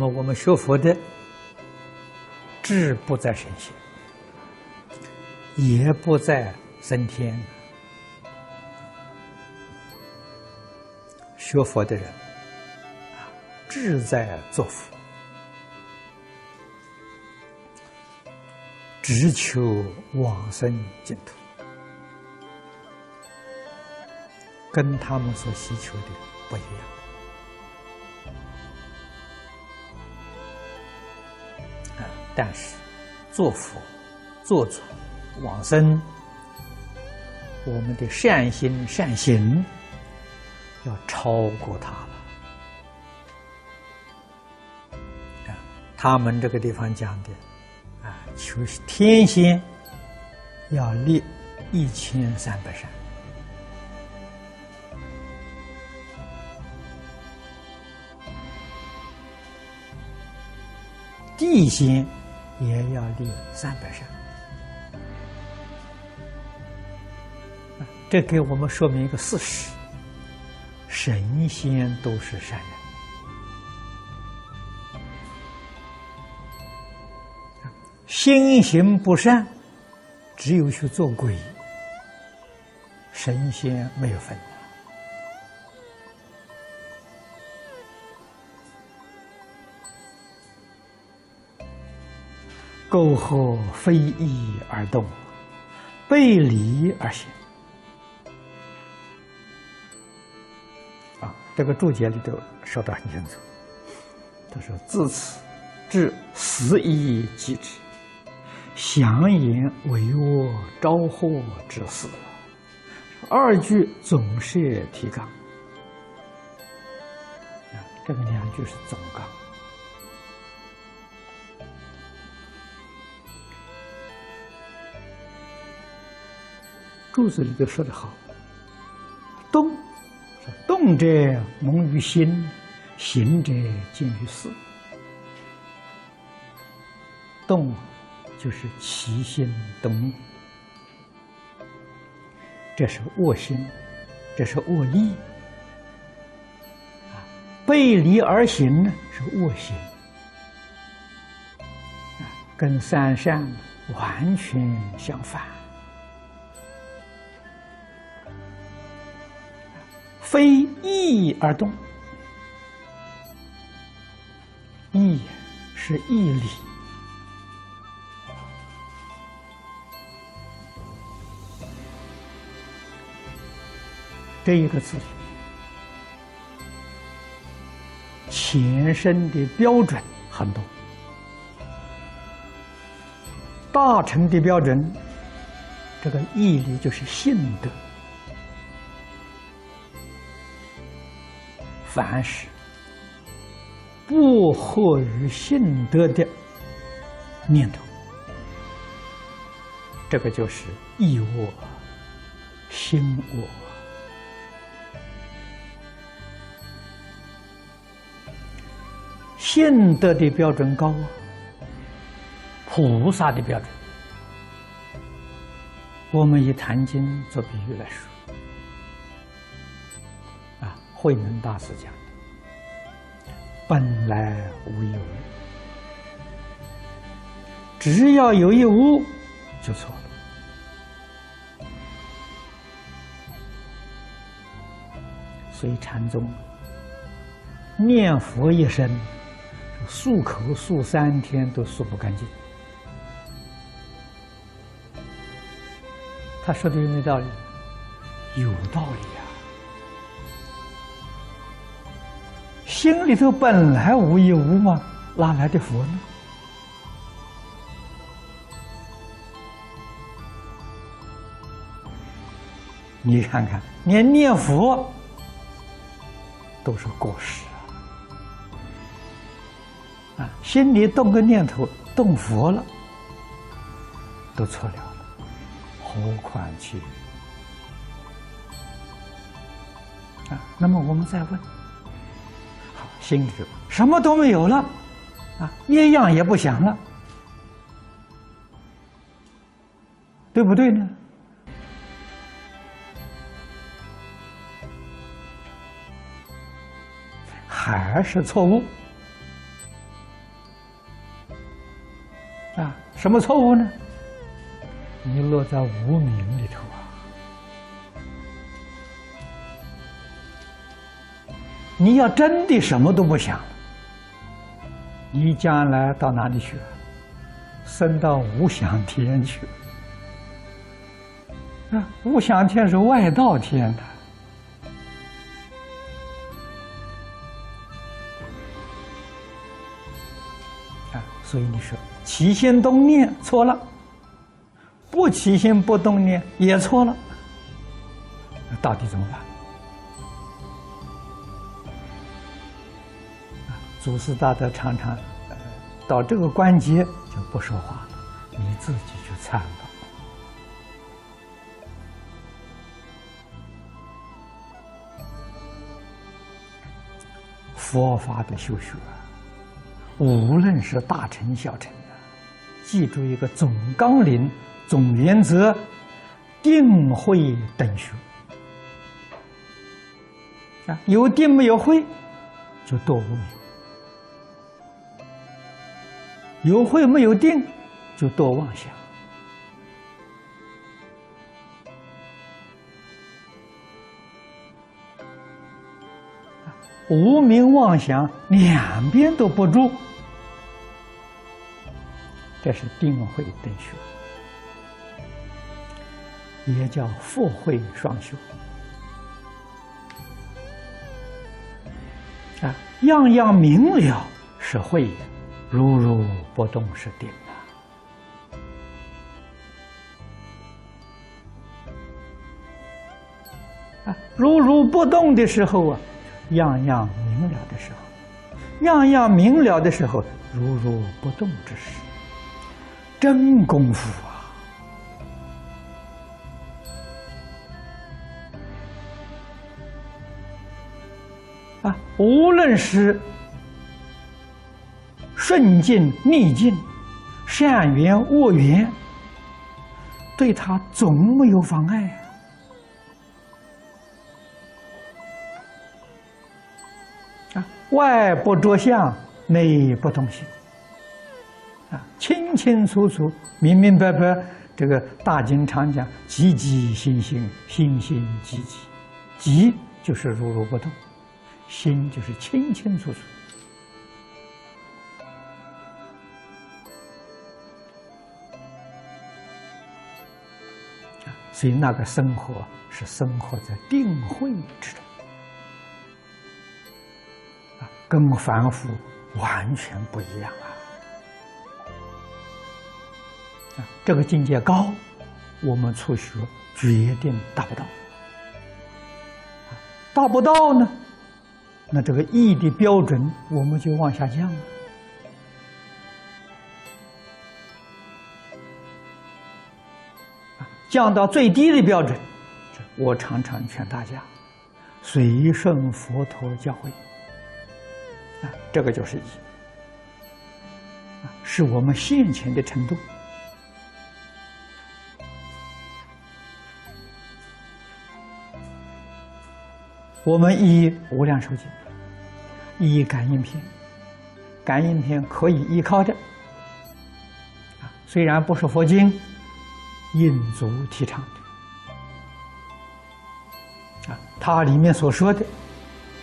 那我们学佛的志不在神仙，也不在升天。学佛的人，志在做佛，只求往生净土，跟他们所需求的不一样。但是，做佛、做主、往生，我们的善心善行要超过他了。他们这个地方讲的，啊，求天仙要立一千三百善，地仙。也要立三百善，这给我们说明一个事实：神仙都是善人，心行不善，只有去做鬼，神仙没有分。沟壑非义而动，背离而行。啊，这个注解里头说得很清楚。他说：“自此至死意即止，祥言为我招祸之事。”二句总是提纲。啊，这个两句是总纲。柱子里头说的好，动，动者蒙于心，行者见于事。动就是其心动念，这是恶心，这是恶意。啊，背离而行呢是恶行，跟三善完全相反。非义而动，义是义理，这一个字前身的标准很多，大乘的标准，这个义理就是信德。凡是不合于性德的念头，这个就是意我、心我。性德的标准高啊，菩萨的标准，我们以《坛经》做比喻来说。慧能大师讲的：“本来无一物，只要有一物，就错了。所以禅宗念佛一生，漱口漱三天都漱不干净。他说的有没有道理？有道理啊。”心里头本来无一物嘛，哪来的佛呢？你看看，连念佛都是过失啊！啊，心里动个念头，动佛了，都错了，何况去啊？那么我们再问。心里什么都没有了，啊，一样也不想了，对不对呢？还是错误啊，什么错误呢？你落在无名里头啊！你要真的什么都不想，你将来到哪里去？升到无想天去。啊，无想天是外道天的。啊，所以你说起心动念错了。不起心不动念也错了，那到底怎么办？祖师大德常常到这个关节就不说话了，你自己去参吧。佛法的修学，无论是大乘小乘，记住一个总纲领。总原则，定慧等学啊，有定没有慧，就多无明；有慧没有定，就多妄想。无名妄想两边都不住，这是定慧等学。也叫佛慧双修啊，样样明了是慧，如如不动是定啊。啊，如如不动的时候啊，样样明了的时候，样样明了的时候，如如不动之时，真功夫啊！啊，无论是顺境逆境，善缘恶缘，对他总没有妨碍啊！外不着相，内不动心啊，清清楚楚、明明白白。这个大经常讲：积极心心，心心积极，积就是如如不动。心就是清清楚楚所以那个生活是生活在定慧之中啊，跟凡夫完全不一样啊！啊，这个境界高，我们初学决定达不到，达不到呢？那这个义的标准，我们就往下降了。降到最低的标准，我常常劝大家随顺佛陀教诲。啊，这个就是一，啊，是我们现前的程度。我们依无量寿经，依感应篇，感应篇可以依靠的啊，虽然不是佛经，印足提倡的啊，它里面所说的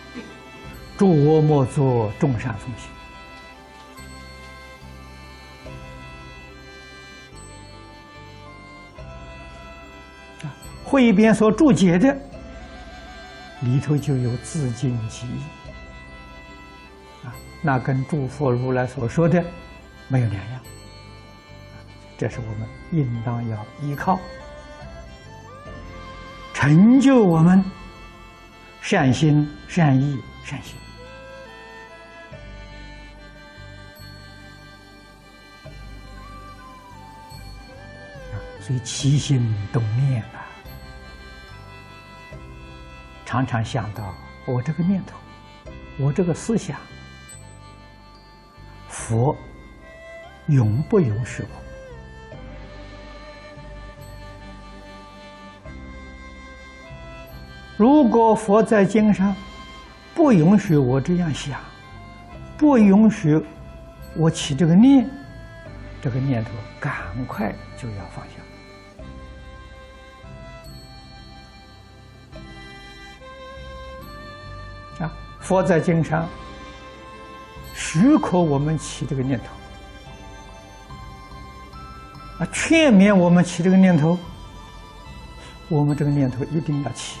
“诸恶莫作，众善奉行”，啊，汇编所注解的。里头就有自尽其意。啊，那跟诸佛如来所说的没有两样，这是我们应当要依靠，成就我们善心、善意、善行所以起心动念啊。常常想到我这个念头，我这个思想，佛永不允许我。如果佛在经上不允许我这样想，不允许我起这个念，这个念头赶快就要放下。啊，佛在经上许可我们起这个念头，啊，劝勉我们起这个念头，我们这个念头一定要起。